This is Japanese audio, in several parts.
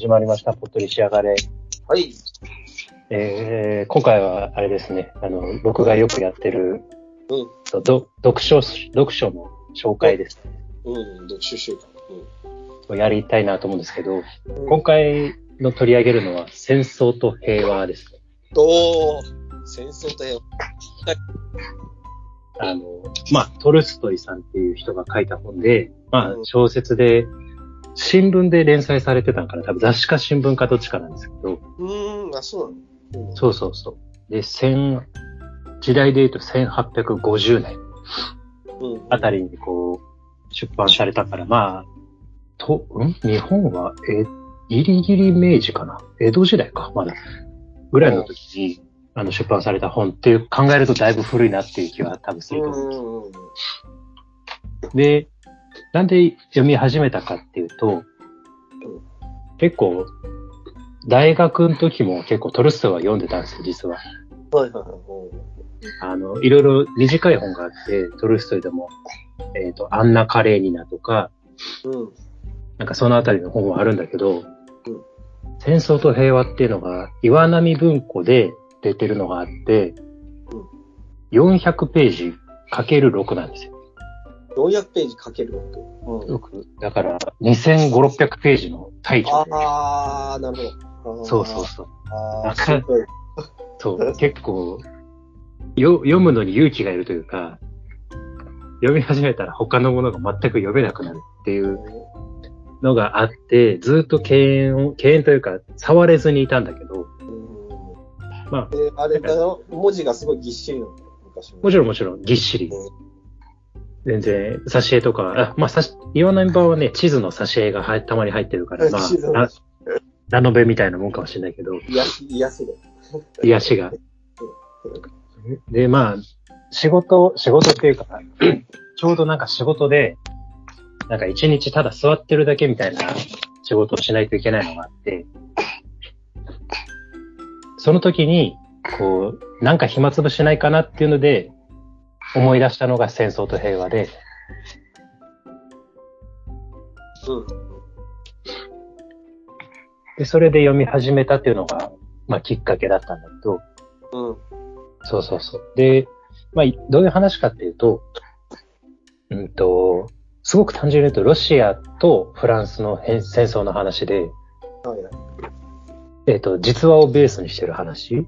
始まりました。ぽっとり仕上がれ。はい。えー、今回はあれですね、あの、僕がよくやってる、うん。ど読書、読書の紹介ですね。うん。読書習慣。をやりたいなと思うんですけど、うん。今回の取り上げるのは戦争と平和ですね。おー、戦争と平和。あの、まあ、トルストイさんっていう人が書いた本で、まあう、ん小説で、新聞で連載されてたんかな多分雑誌か新聞かどっちかなんですけど、うーん、あ、そうなの、うん、そうそうそう。で、千、時代で言うと1850年うん。あたりにこう、出版されたから、まあ、と、ん？日本は、え、ギリギリ明治かな江戸時代か、まだ。ぐらいの時に、あの、出版された本っていう考えるとだいぶ古いなっていう気は多分すると思う。うん。うん。で、なんで読み始めたかっていうと、結構、大学の時も結構トルストイは読んでたんですよ、実は。はいはいはい。あの、いろいろ短い本があって、トルストイでも、えっ、と、アンナ・カレーニナとか、うん。なんかそのあたりの本はあるんだけど、戦争と平和っていうのが、岩波文庫で出てるのがあって、400ページかける6なんですよ。400ページかける6。うん。6だから、2500、600ページのタイトルで。あー、なるほど。そうそうそう。あー、わかるすごい。そう、結構、よ、読むのに勇気がいるというか、読み始めたら他のものが全く読めなくなるっていうのがあって、ずっと敬遠を、敬遠というか、触れずにいたんだけど、うん。まあ、で、あれだよ、文字がすごいぎっしりなの。昔もちろんもちろんぎっしり。全然、挿絵とか、あまあ、さし、岩波版はね、地図の挿絵が入たまに入ってるから、まあ、ララノベみたいなもんかもしれないけど、癒し、癒しで。癒しが。で、まあ、仕事、仕事っていうか、ちょうどなんか仕事で、なんか一日ただ座ってるだけみたいな仕事をしないといけないのがあって、その時に、こう、なんか暇つぶしないかなっていうので、思い出したのが戦争と平和で、うん。で、それで読み始めたっていうのが、まあきっかけだったんだけど、うん。そうそうそう。で、まあ、いどういう話かっていうと、うんと、すごく単純に言うと、ロシアとフランスの変戦争の話で、はいはい。えっ、と、実話をベースにしてる話。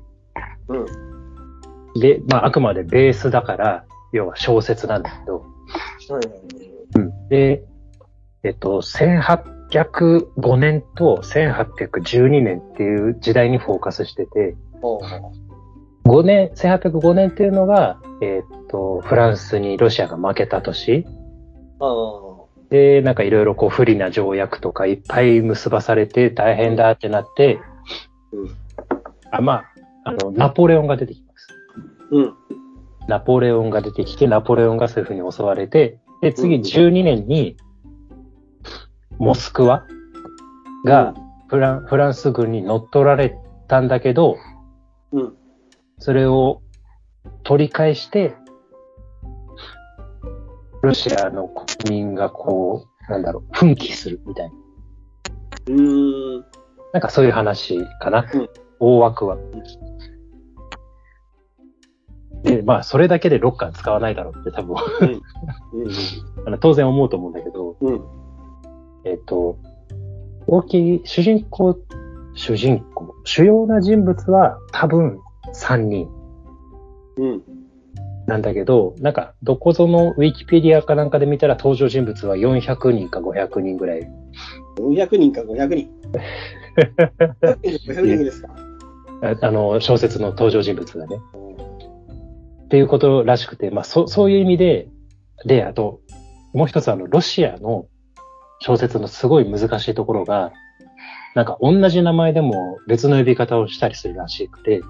うん。で、まあ、あくまでベースだから、要は小説なんだけど、はいはい。で、えっ、と、1805年と1812年っていう時代にフォーカスしてて、おう5年、1805年っていうのが、えっ、と、フランスにロシアが負けた年。で、なんかいろいろこう不利な条約とかいっぱい結ばされて大変だってなって、うん。あ、まあ、あの、ナポレオンが出てきます。うん。ナポレオンが出てきて、ナポレオンがそういうふうに襲われて、で、次うん12年に、モスクワがフランフランス軍に乗っ取られたんだけど、うん。それを取り返して、ロシアの国民がこう、なんだろう、奮起するみたいな。うーん。なんかそういう話かな。うん大枠は。で、まあ、それだけで6巻使わないだろうって多分、うん。あの当然思うと思うんだけど、うん。えっ、と、大きい主人公、主人公、主要な人物は多分3人うん。なんだけど、なんか、どこぞのウィキペディアかなんかで見たら登場人物は400人か500人ぐらい。400人か500人。500人500人ですか？ああの、小説の登場人物がね。っていうことらしくて、まあ、そそういう意味で、で、あと、もう一つあの、ロシアの小説のすごい難しいところが、なんか同じ名前でも別の呼び方をしたりするらしくて、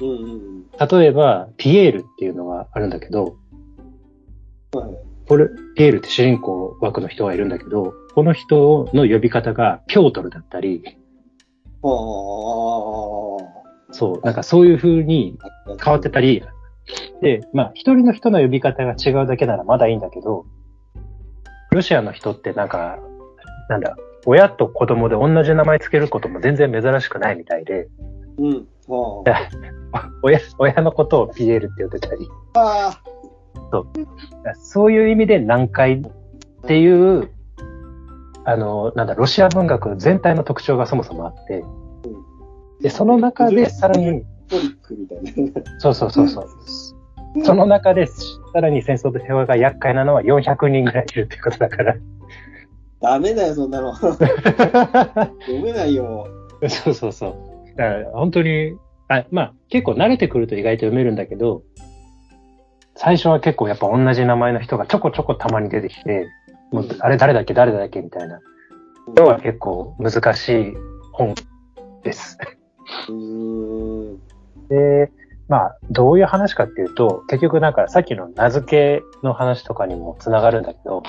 うんうん例えば、ピエールっていうのがあるんだけど、うん。はい。これ、ピエールって主人公枠の人がいるんだけど、この人の呼び方がピョートルだったり、ああ。そう、なんかそういう風に変わってたり、で、まあ、一人の人の呼び方が違うだけならまだいいんだけど、ロシアの人ってなんか、なんだ、親と子供で同じ名前つけることも全然珍しくないみたいで、うん。は 親、親のことをピエールって呼んでたり、あ。あそういう意味で南海っていう、あの、なんだ、ロシア文学全体の特徴がそもそもあって、で、その中でさらに、トリックみたいな。そうそうそうそう。その中で、さらに戦争と平和が厄介なのは400人ぐらいいるってことだから。ダメだよ、そんなの。読めないよ。そうそうそう。だから本当に、あまあ結構慣れてくると意外と読めるんだけど、最初は結構やっぱ同じ名前の人がちょこちょこたまに出てきて、もうあれ誰だっけ誰だっけみたいなのは結構難しい本です。で、まあどういう話かっていうと、結局なんかさっきの名付けの話とかにもつながるんだけど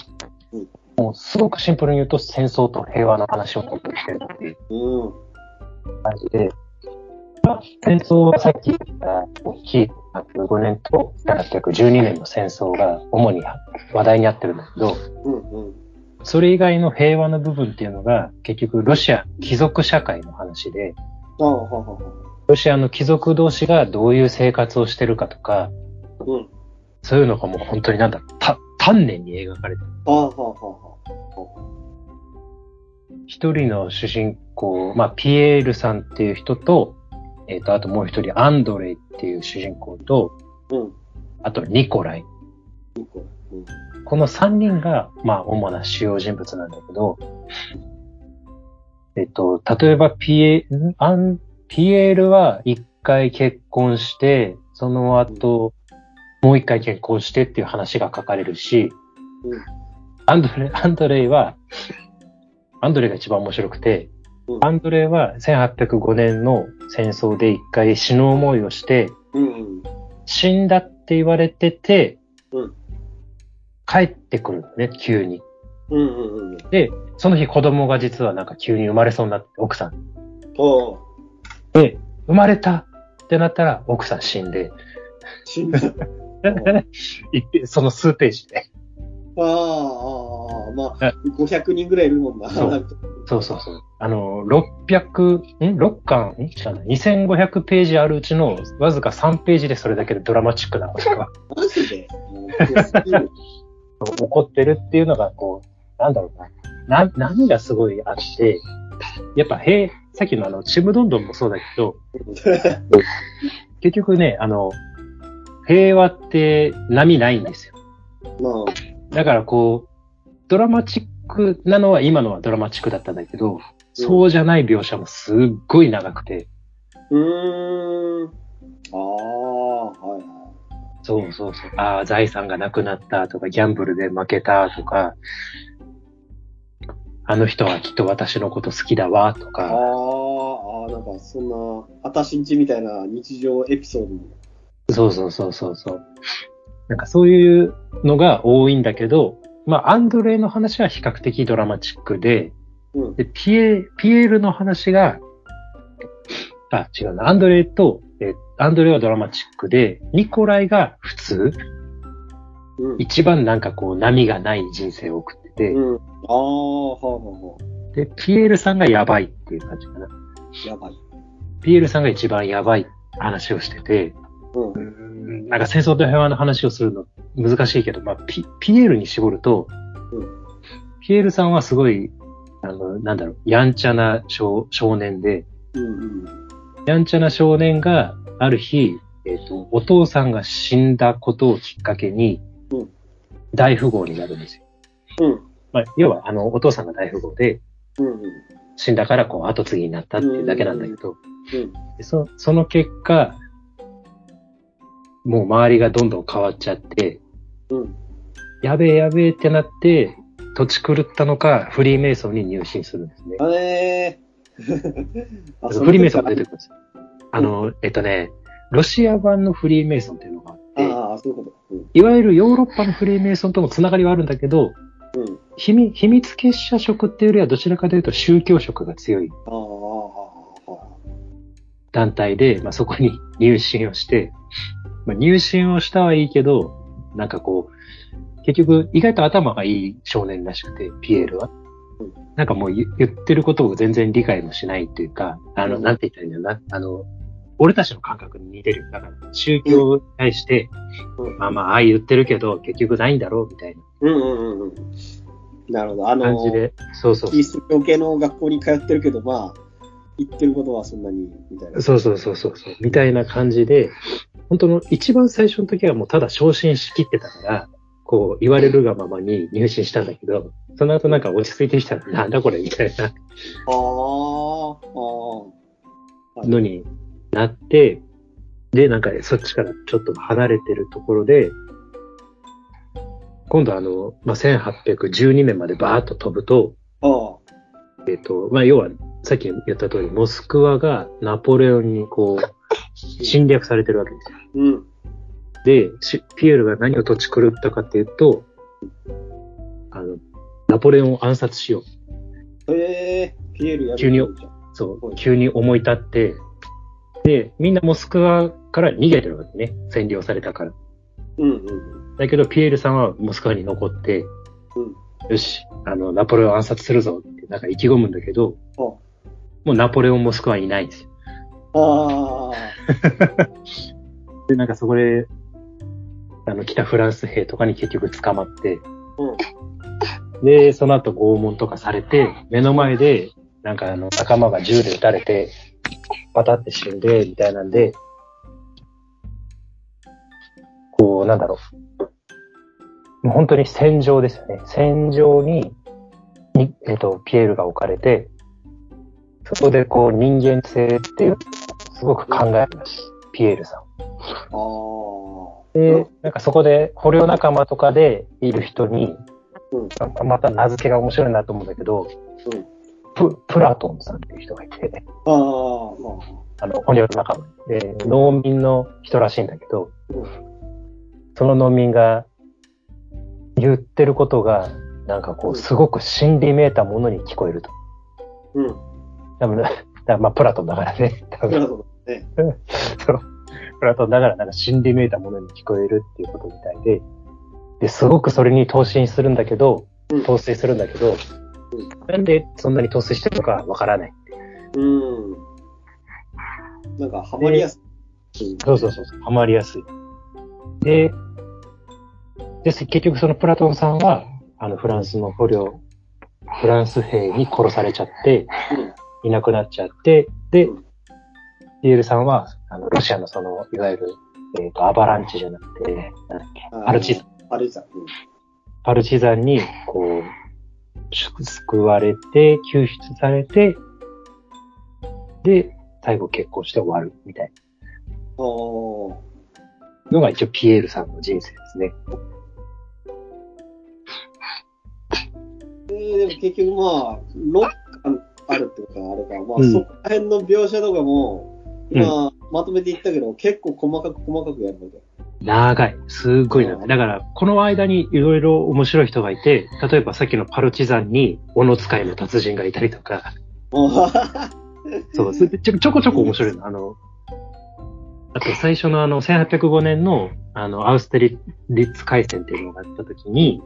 うん、もうすごくシンプルに言うと戦争と平和の話を持ってるっていううん。感じで、まあ戦争はさっき言った非805年と812年の戦争が主に話題になってるんだけど、うん。うん。それ以外の平和の部分っていうのが結局ロシア貴族社会の話で、ああ、はあ、はロシアの貴族同士がどういう生活をしてるかとか、あ。うん。そういうのがもう本当になんだた、丹念に描かれてる。ああ、はあ、はあ、は一人の主人公、まあ、ピエールさんっていう人と、えっ、と、あともう一人、アンドレイっていう主人公と、あ。うん。あとニコライ。いい子うん。この三人が、まあ、主な主要人物なんだけど、えっと、例えばピエ、んアン、ピエールは一回結婚して、その後、もう一回結婚してっていう話が書かれるし、うんアンドレ、アンドレイは、アンドレイが一番面白くて、うんアンドレイは1805年の戦争で一回死ぬ思いをして、うん。うん。死んだって言われてて、うん帰ってくるのね、急に。うん。うん。うん。で、その日子供が実はなんか急に生まれそうになって、奥さん。で、生まれた？ってなったら奥さん死んで、死んだ。その数ページで。ああ、ああ、まあえ、500人ぐらいいるもんな。そうそうそうそう。あの、600、ん ?6 巻？んじゃない ?2500 ページあるうちのわずか3ページでそれだけでドラマチックなことがマジで？もうすごすぎる起こってるっていうのが、こう、なんだろうな。な、何がすごいあって、やっぱ、へさっきのあの、ちむどんどんもそうだけど、結局ね、あの、平和って波ないんですよ。まだからこう、ドラマチックなのは今のはドラマチックだったんだけど、そうじゃない描写もすっごい長くて、あ、うーん。ああ、はいはい。そうそうそう、ああ、財産がなくなったとか、ギャンブルで負けたとか、あの人はきっと私のこと好きだわとあか、あ、ああ、なんかそんな、あたしんちみたいな日常エピソードも。そうそうそうそうそう。なんかそういうのが多いんだけど、まあ、アンドレイの話は比較的ドラマチックで、うん。で、ピエ、ピエールの話が、あ、違うな。アンドレイと、え、アンドレイはドラマチックで、ニコライが普通、うん。一番なんかこう波がない人生を送ってて、うん。ああ、はあ、はあ、はで、ピエールさんがやばいっていう感じかな。あ。やばい。ピエールさんが一番やばい話をしてて、うんう。んなんか戦争と平和の話をするの難しいけど、まあ、ピ、ピエールに絞ると、うんピエールさんはすごい、あの、なんだろう、やんちゃな少少年で、うん。うん。やんちゃな少年がある日、えっ、と、お父さんが死んだことをきっかけにうん、大富豪になるんですよ。うん。まあ、要は、あの、お父さんが大富豪で、うん。死んだからこう後継ぎになったっていうだけなんだけど、うん。でそその結果、もう周りがどんどん変わっちゃって、うん。やべえやべえってなって、土地狂ったのか、フリーメイソンに入信するんですね。フリーメイソンが出てくるんですよ。あの、えっとね、ロシア版のフリーメイソンっていうのがあって、ああ、そういうこと。うん。いわゆるヨーロッパのフリーメイソンともつながりはあるんだけど、うん。秘密秘密結社色っていうよりはどちらかというと宗教色が強い。団体で、まあ、そこに 入信をして、まあ、入信をしたはいいけど、なんかこう、結局意外と頭がいい少年らしくて、ピエールは。うんなんかもう言言ってることを全然理解もしないというか、あの、うんなんて言ったらいいんだろうな。あの、俺たちの感覚に似てるよ。だから、宗教に対して、うんまあまあ、ああ言ってるけど、結局ないんだろう、みたいうんうんうんうん。なるほど。あなの感じで。そうそうキリスト教系の学校に通ってるけど、まあ、言ってることはそんなに、みたいな。そうそうそうそうそう。みたいな感じで、本当の一番最初の時はもうただ昇進しきってたから、こう言われるがままに入信したんだけど、その後なんか落ち着いてきたらなんだこれみたいなああ、ああ。のになって、で、なんかそっちからちょっと離れてるところで、今度あの、まあ、1812年までバーッと飛ぶと。えっ、と、まあ、要は、さっき言った通り、モスクワがナポレオンにこう、侵略されてるわけですよ。うん。で、しピエールが何を土地狂ったかっていうと、あの、ナポレオンを暗殺しよう。へえピエールやる急に。そうはい、急に思い立って、で、みんなモスクワから逃げてるわけね。占領されたから。うんうんだけど、ピエールさんはモスクワに残って、よし、あの、ナポレオン暗殺するぞって、なんか意気込むんだけど、あもうナポレオンモスクワにいないんですよ。ああ。で、なんかそこで、あの、北フランス兵とかに結局捕まって、うん。で、その後拷問とかされて、目の前で、なんかあの、仲間が銃で撃たれて、パタって死んで、みたいなんで、こう、なんだろう。もう本当に戦場ですよね。戦場に、にえっ、と、ピエールが置かれて、そこでこう、人間性っていう、すごく考えましピエールさん。ああ。で、なんかそこで捕虜仲間とかでいる人に、うんままた名付けが面白いなと思うんだけど、うんププラトンさんっていう人がいて、ああ、まあの、捕虜仲間で、農民の人らしいんだけど、うんその農民が言ってることが、なんかこう、すごく心理めいたものに聞こえると。あ。うん。多分、だまあ、プラトンだからね。多分なるほどね。そう。プラトンだからなんか心理めいたものに聞こえるっていうことみたいで、で、すごくそれに投資するんだけど、うん陶酔するんだけど、なんでそんなに陶酔してるのかわからない。うん。なんか、ハマりやすい。そうそうそうそう、ハマりやすい。で、で、結局そのプラトンさんは、あの、フランスの捕虜、フランス兵に殺されちゃって、いなくなっちゃって、でうん、ピエールさんは、あの、ロシアのその、いわゆる、えっ、と、アバランチじゃなくて、なんだっけ、うん。パルチザン。パルチザン。パルチザンに、こう、救われて、救出されて、で、最後結婚して終わるみたいうん。ああ。なのが一応ピエールさんの人生ですね。えー、でも結局まあ、6巻あるってことはあれか、まあ、うんそこら辺の描写とかも、うんまあ、まとめていったけど、結構細かく細かくやるわけ。長い。すっごい長い。だから、この間にいろいろ面白い人がいて、例えばさっきのパルチザンに、斧使いの達人がいたりとか、そう、それでちょちょこちょこ面白いの。あの、あと最初のあの、1805年の、あの、アウステリッツ海戦っていうのがあった時に、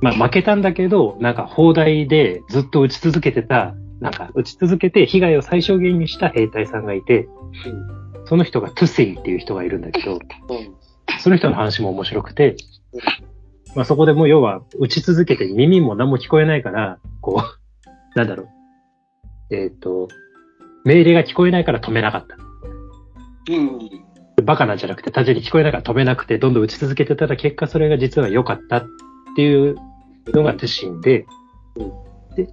まあ負けたんだけど、なんか砲台でずっと撃ち続けてた、なんか撃ち続けて被害を最小限にした兵隊さんがいて、その人がトゥセイっていう人がいるんだけど、うんその人の話も面白くて、まあそこでもう要は打ち続けて耳も何も聞こえないから、こう、なんだろう。えっ、と、命令が聞こえないから止めなかった。うん。バカなんじゃなくて単純に聞こえないから止めなくてどんどん打ち続けてたら結果それが実は良かったっていうのがトゥシンで、で、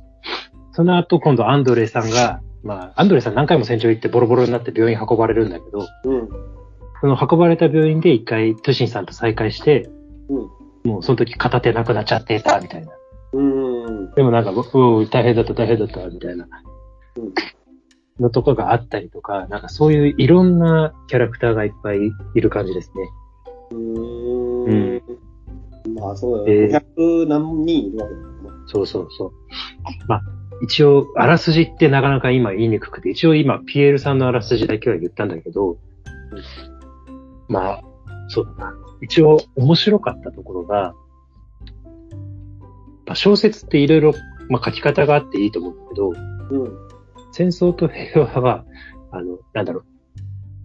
その後今度アンドレさんが、まあアンドレさん何回も戦場行ってボロボロになって病院運ばれるんだけど、うん。その運ばれた病院で一回トゥシンさんと再会して、うん。もうその時片手なくなっちゃってた、みたいな。うん。でもなんか、うん、大変だった、大変だった、みたいなうん。のとかがあったりとか、なんかそういういろんなキャラクターがいっぱいいる感じですね。うん。まあ、そうだえーよ。500何人いるわけだもんね。そうそうそう。まあ、一応、あらすじってなかなか今言いにくくて、一応今、ピエールさんのあらすじだけは言ったんだけど、まあ、そうだな。一応、面白かったところが、まあ、小説っていろいろまあ書き方があっていいと思うんだけど、うん。戦争と平和は、あの、なんだろ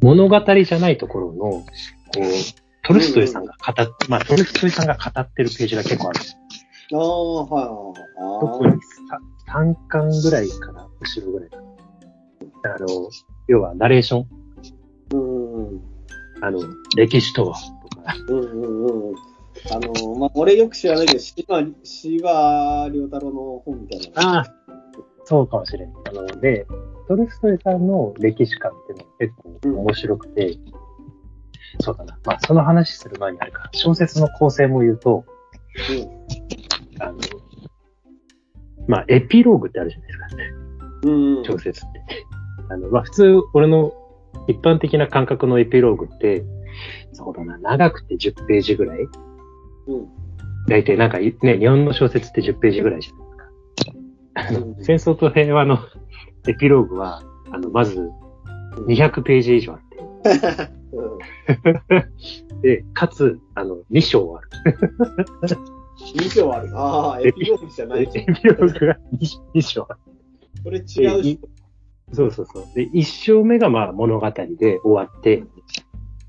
う、物語じゃないところの、こう、トルストイさんが語っ、まあトルストイさんが語ってるページが結構ある。ああ、はいはいはい。特にさ3巻ぐらいかな、後ろぐらいかな。あの、要はナレーション、うんうんあの、歴史とは、とか、うんうんうん。あの、まあ、俺よく知らないけど、芝、芝良太郎の本みたいな。ああ、そうかもしれん。あの、で、トルストイさんの歴史観っていうのは結構面白くて、そうだな。まあ、その話する前にあれか、小説の構成も言うと、あの、まあ、エピローグってあるじゃないですか、うん。うん。小説って。あの、まあ、普通、俺の一般的な感覚のエピローグって、そうだな、長くて10ページぐらいうん。大体なんかい、ね、日本の小説って10ページぐらいじゃないですか。あのうん戦争と平和のエピローグは、あの、まず200ページ以上あって、うん。で、かつ、あの、2章ある。2章ある。ああ、エピローグじゃない。エピローグが 2, 章ある。これ違うし。そうそうそう。で、1章目がまあ物語で終わって、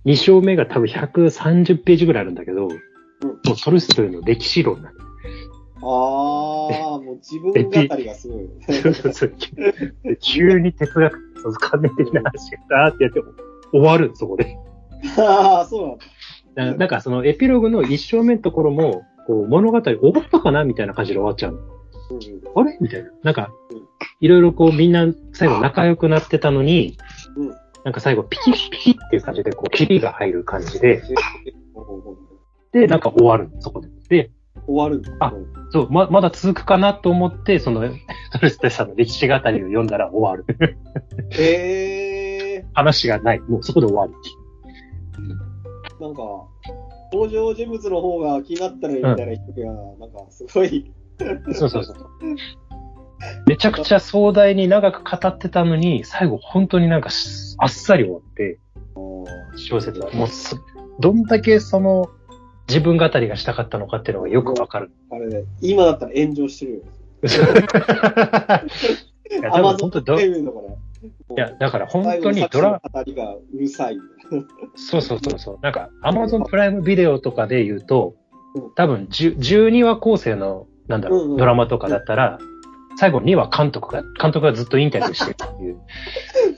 2章目が多分130ページぐらいあるんだけど、もうトルストイの歴史論なんだああ、もう自分語りがすごい。そうそうそう。で急に哲学、そう関連的な話がーってやって、終わる、そこで。ああ、そうなんだ。だなんかそのエピローグの一章目のところも、こう物語終わったかなみたいな感じで終わっちゃうの。うんあれ？みたいな。なんかうん、いろいろこうみんな最後仲良くなってたのに、うんなんか最後ピキピキっていう感じで、こう、キリが入る感じで、うん。で、なんか終わるの、そこで。で、終わる。あそう、ま、まだ続くかなと思って、その、トルストイさんの歴史語りを読んだら終わる。へえ話がない。もうそこで終わる。ー、なんか、登場人物の方が気になったらみたいな人が、なんか、すごい、そうそうそう。めちゃくちゃ壮大に長く語ってたのに、最後本当になんかしあっさり終わって、小説が。もうす、どんだけその、自分語りがしたかったのかっていうのがよくわかる。あれね、今だったら炎上してるよ。いや、アマゾン多分本当ど、い。や、だから本当にドラ、最後の作者の語りがうるさい。そうそうそうそう。なんか、アマゾンプライムビデオとかで言うとうん、多分10 12話構成の、なんだろう、うんうんドラマとかだったら、最後2話監督が、監督がずっとインタビューしてるっていう。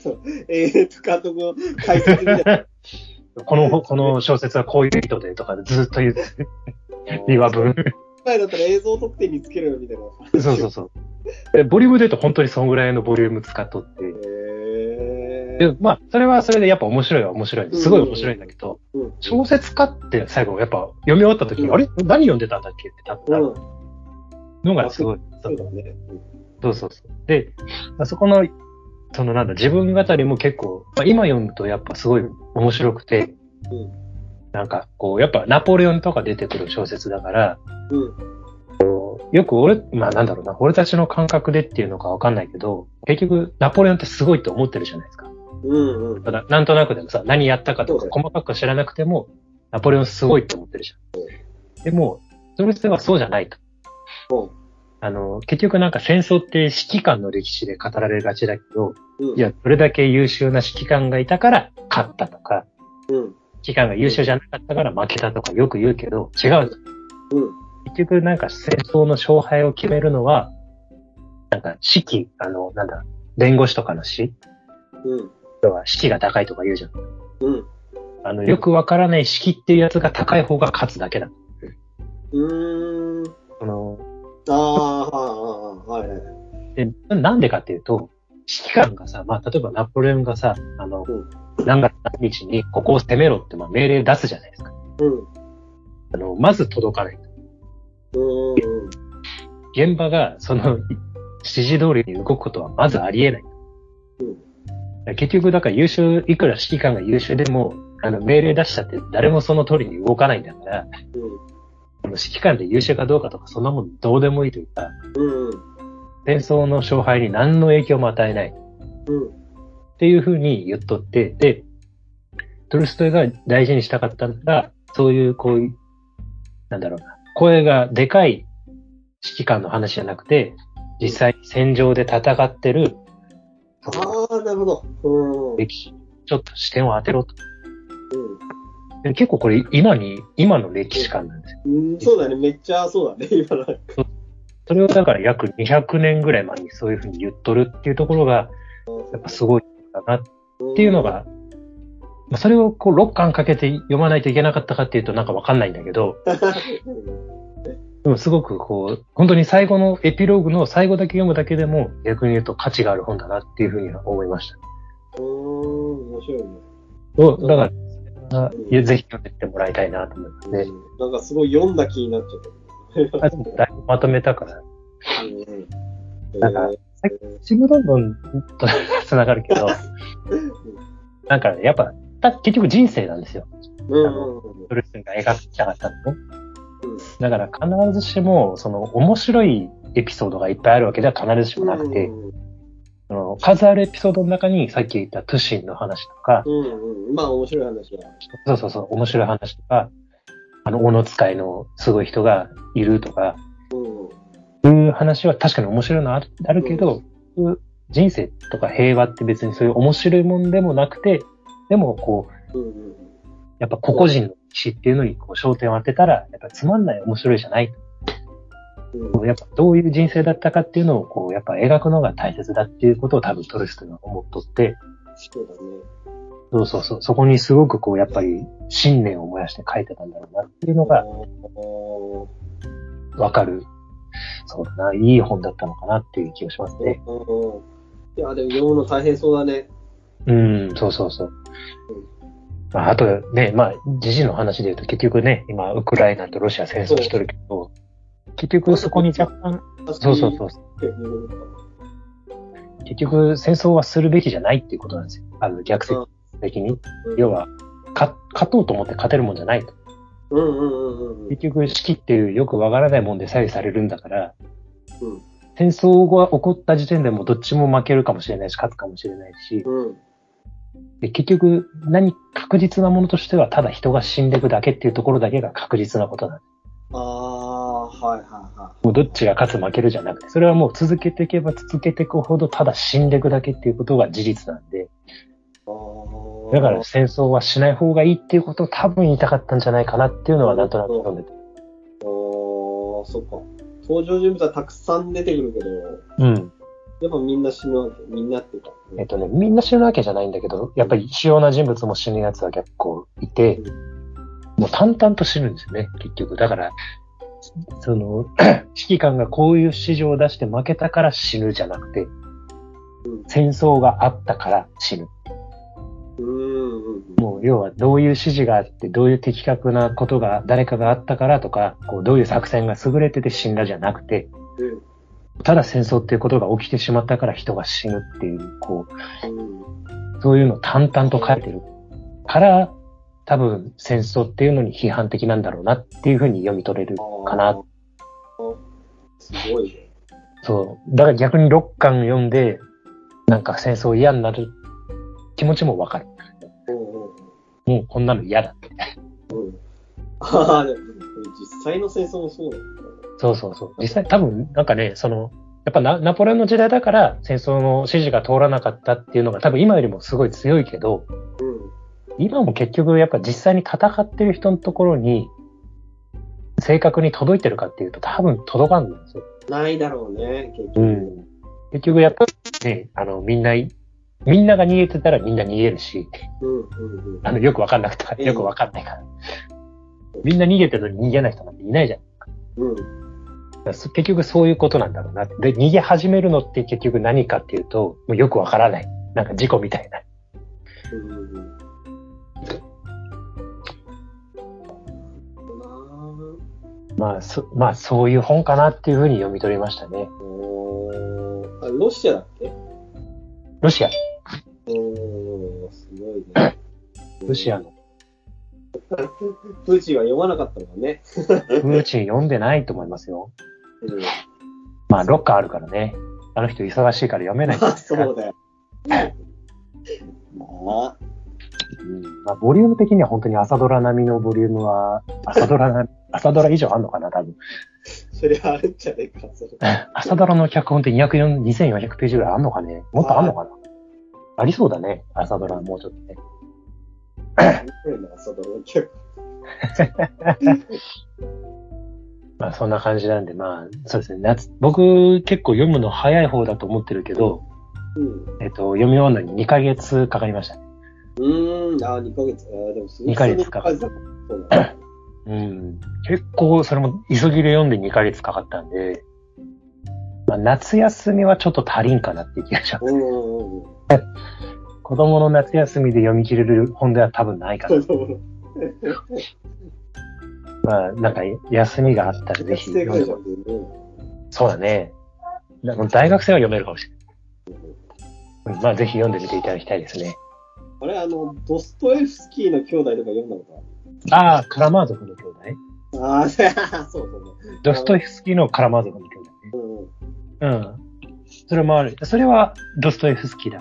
そう。えーと、監督の解説みたいな。この、この小説はこういう意図でとかでずっと言って、2話分。前だったら映像特典につけるよみたいな。そうそうそう。でボリュームで言うと本当にそんぐらいのボリューム使っとって。へで、まあ、それはそれでやっぱ面白いは面白い。すごい面白いんだけど、ーうん。小説家って最後やっぱ読み終わった時に、うんあれ？何読んでたんだっけってなるうん。のがすごい。そうだね。そうそうそう。で、あそこの、そのなんだ、自分語りも結構、まあ、今読むとやっぱすごい面白くて、うん。なんかこう、やっぱナポレオンとか出てくる小説だから、うん。よく俺、まあなんだろうな、俺たちの感覚でっていうのかわかんないけど、結局ナポレオンってすごいと思ってるじゃないですか。うん。うん。ただ、なんとなくでもさ、何やったかとか細かく知らなくても、ナポレオンすごいと思ってるじゃん。でも、それではそうじゃないと。うんあの、結局なんか戦争って指揮官の歴史で語られがちだけど、うん。いや、どれだけ優秀な指揮官がいたから勝ったとか、うん。指揮官が優秀じゃなかったから負けたとかよく言うけど、違う。うん。結局なんか戦争の勝敗を決めるのは、なんか指揮、あの、なんだ、弁護士とかの死うん。要は士気が高いとか言うじゃん。うん。あの、よくわからない士気っていうやつが高い方が勝つだけだ。うーん。その、ああ、はいはいはい。で、なんでかっていうと、指揮官がさ、まあ、例えばナポレオンがさ、あの、何月何日にここを攻めろってまあ命令出すじゃないですか。うん。あの、まず届かない。うーん。現場がその指示通りに動くことはまずありえない。結局、だから優秀、いくら指揮官が優秀でも、あの、命令出したって誰もその通りに動かないんだから、うん。あの指揮官で優秀かどうかとかそんなもんどうでもいいというか、うん。戦争の勝敗に何の影響も与えない。うん。っていうふうに言っとって、で、トルストイが大事にしたかったのが、そういう、こういう、なんだろうな、声がでかい指揮官の話じゃなくて、実際に戦場で戦ってる、ああ、なるほど。うん。うん。歴史、ちょっと視点を当てろと。で結構これ今に、今の歴史観なんですよ。うん、そうだね。めっちゃそうだね。今の。それをだから約200年ぐらい前にそういうふうに言っとるっていうところが、やっぱすごいんだなっていうのが、まあそれをこう6巻かけて読まないといけなかったかっていうとなんかわかんないんだけど、でもすごくこう、本当に最後のエピローグの最後だけ読むだけでも逆に言うと価値がある本だなっていうふうには思いました。うーん、面白いね。そうだから、いやぜひ読んでってもらいたいなと思いますね。うんなんかすごい読んだ気になっちゃった。あでもだいぶまとめたから、うんなんかえちむどんどんと 繋がるけど、なんかねやっぱ、た結局人生なんですよ。ーうんうんうんブルースが描きたかったのね。だから必ずしも、その面白いエピソードがいっぱいあるわけでは必ずしもなくて、うんその数あるエピソードの中にさっき言ったトゥシンの話とか、うんうん。まあ面白い話だ。そうそうそう、面白い話とか、あの、斧使いのすごい人がいるとか、うん。いう話は確かに面白いのはあるあるけど、人生とか平和って別にそういう面白いもんでもなくて、でもこう。やっぱ個々人の死っていうのにこう焦点を当てたら、やっぱつまんない面白いじゃない。うんやっぱどういう人生だったかっていうのをこう、やっぱ描くのが大切だっていうことを多分トルストイは思っとって、そうだね。そうそうそう、そこにすごくこう、やっぱり信念を燃やして書いてたんだろうなっていうのがわかる。そうだな、いい本だったのかなっていう気がしますね。うんいや、でも読むの大変そうだね。うん、そうそうそう。まあ、あとね、まあ、時事の話で言うと結局ね、今、ウクライナとロシア戦争してるけど、結局そこに若干、そうそうそう。結局戦争はするべきじゃないっていうことなんですよ。あの、逆説的に。要は、か、勝とうと思って勝てるもんじゃないと。うんうんうんうん。結局、式っていうよくわからないもんで左右されるんだから、うん戦争が起こった時点でもどっちも負けるかもしれないし、勝つかもしれないし、うん。で結局、何、確実なものとしては、ただ人が死んでいくだけっていうところだけが確実なことなんです。ああ、はいはいはもうどっちが勝つ負けるじゃなくて、それはもう続けていけば続けていくほど、ただ死んでいくだけっていうことが事実なんで、だから戦争はしない方がいいっていうことを多分言いたかったんじゃないかなっていうのはなんとなく読んでて。おー、そっか。登場人物はたくさん出てくるけど、うん。やっぱみんな死ぬわけ。みんなっていうか。えっとね、みんな死ぬわけじゃないんだけど、やっぱり主要な人物も死ぬやつは結構いて、もう淡々と死ぬんですよね、結局。だから、その、指揮官がこういう指示を出して負けたから死ぬじゃなくて、うん戦争があったから死ぬ。もう要はどういう指示があって、どういう的確なことが誰かがあったからとか、こうどういう作戦が優れてて死んだじゃなくて、うんただ戦争っていうことが起きてしまったから人が死ぬっていう、こうそういうのを淡々と書いてるから、多分戦争っていうのに批判的なんだろうなっていうふうに読み取れるかな。すごいね。そう。だから逆に6巻読んで、なんか戦争嫌になる気持ちもわかる。もうこんなの嫌だって。うん。ああ、でも実際の戦争もそうだ。そうそうそう。実際多分、なんかね、その、やっぱナナポレオンの時代だから戦争の指示が通らなかったっていうのが多分今よりもすごい強いけど、うん。今も結局やっぱ実際に戦ってる人のところに正確に届いてるかっていうと多分届かんんですよ。ないだろうね、結局。うん。結局やっぱね、あの、みんな、みんなが逃げてたらみんな逃げるし。あの、よくわかんなくて、よくわかんないから。みんな逃げてるのに逃げない人なんていないじゃん。うん。結局そういうことなんだろうな。で、逃げ始めるのって結局何かっていうと、もうよくわからない。なんか事故みたいな。うん。まあ、そ、まあ、そういう本かなっていうふうに読み取りましたね。あロシアだっけ？ロシア、おー、すごいね。ロシアの。プーチンは読まなかったのかね。プーチン読んでないと思いますよ。うん。まあ、ロッカーあるからね。あの人忙しいから読めない。そうだよ。まあ、うんまあ、ボリューム的には本当に朝ドラ並みのボリュームは、朝ドラな、朝ドラ以上あんのかな、多分。それあるんじゃねえか、それ。朝ドラの脚本って204 2400ページぐらいあんのかね？もっとあんのかな？ありそうだね。朝ドラもうちょっとね。朝ドラ。まあそんな感じなんで、まあそうですね。夏、僕結構読むの早い方だと思ってるけど、うん。えっと、読み終わるのに2ヶ月かかりましたね。うーん、あー、2ヶ月。あーでもすごい。2ヶ月かかったそうん。結構それも急ぎで読んで2ヶ月かかったんで、まあ夏休みはちょっと足りんかなって気がします。うんうんうん。子供の夏休みで読み切れる本では多分ないかな。まあなんか休みがあったらぜひ読んで。そうだね。だ大学生は読めるかもしれない。うんまあぜひ読んでみていただきたいですね。あれ、あの、ドストエフスキーの兄弟とか読んだこああ、カラマーゾフの兄弟。とあるああ、そうそうそう。ドストエフスキーのカラマーゾフの兄弟うんうん。ね。うん。それもある。それはドストエフスキーだ。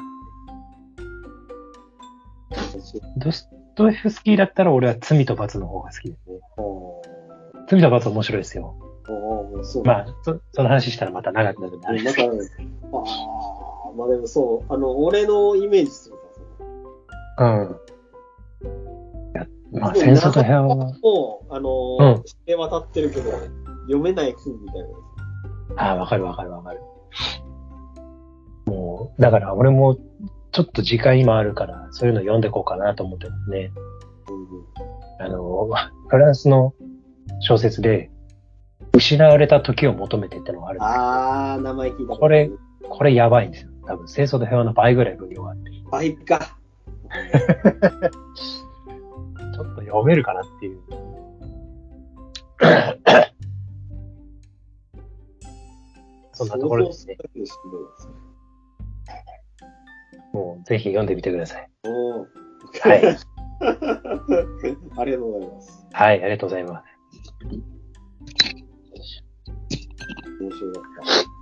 ドストエフスキーだったら俺は罪と罰の方が好きですね。あ罪と罰面白いですよ。そうまあ、そその話したらまた長くなるんであれでなんか、すけど。ああ、まあでもそう、あの、俺のイメージするさ、うん。いやまあ、戦争と平和は。もう、あのうんー、知って渡ってるけど、読めない本みたいな。ああ、わかるわかるわかる。もう、だから俺もちょっと時間今あるから、そういうの読んでいこうかなと思ってますね。あの、フランスの小説で、失われた時を求めてってのがあるんですああ、名前聞いたとこれこれやばいんですよ。多分、戦争と平和の倍ぐらい分量があって。倍か。ちょっと読めるかなっていう。そんなところですね。もう、ぜひ読んでみてください。おー はい。ありがとうございます。はい、ありがとうございます。面白かった。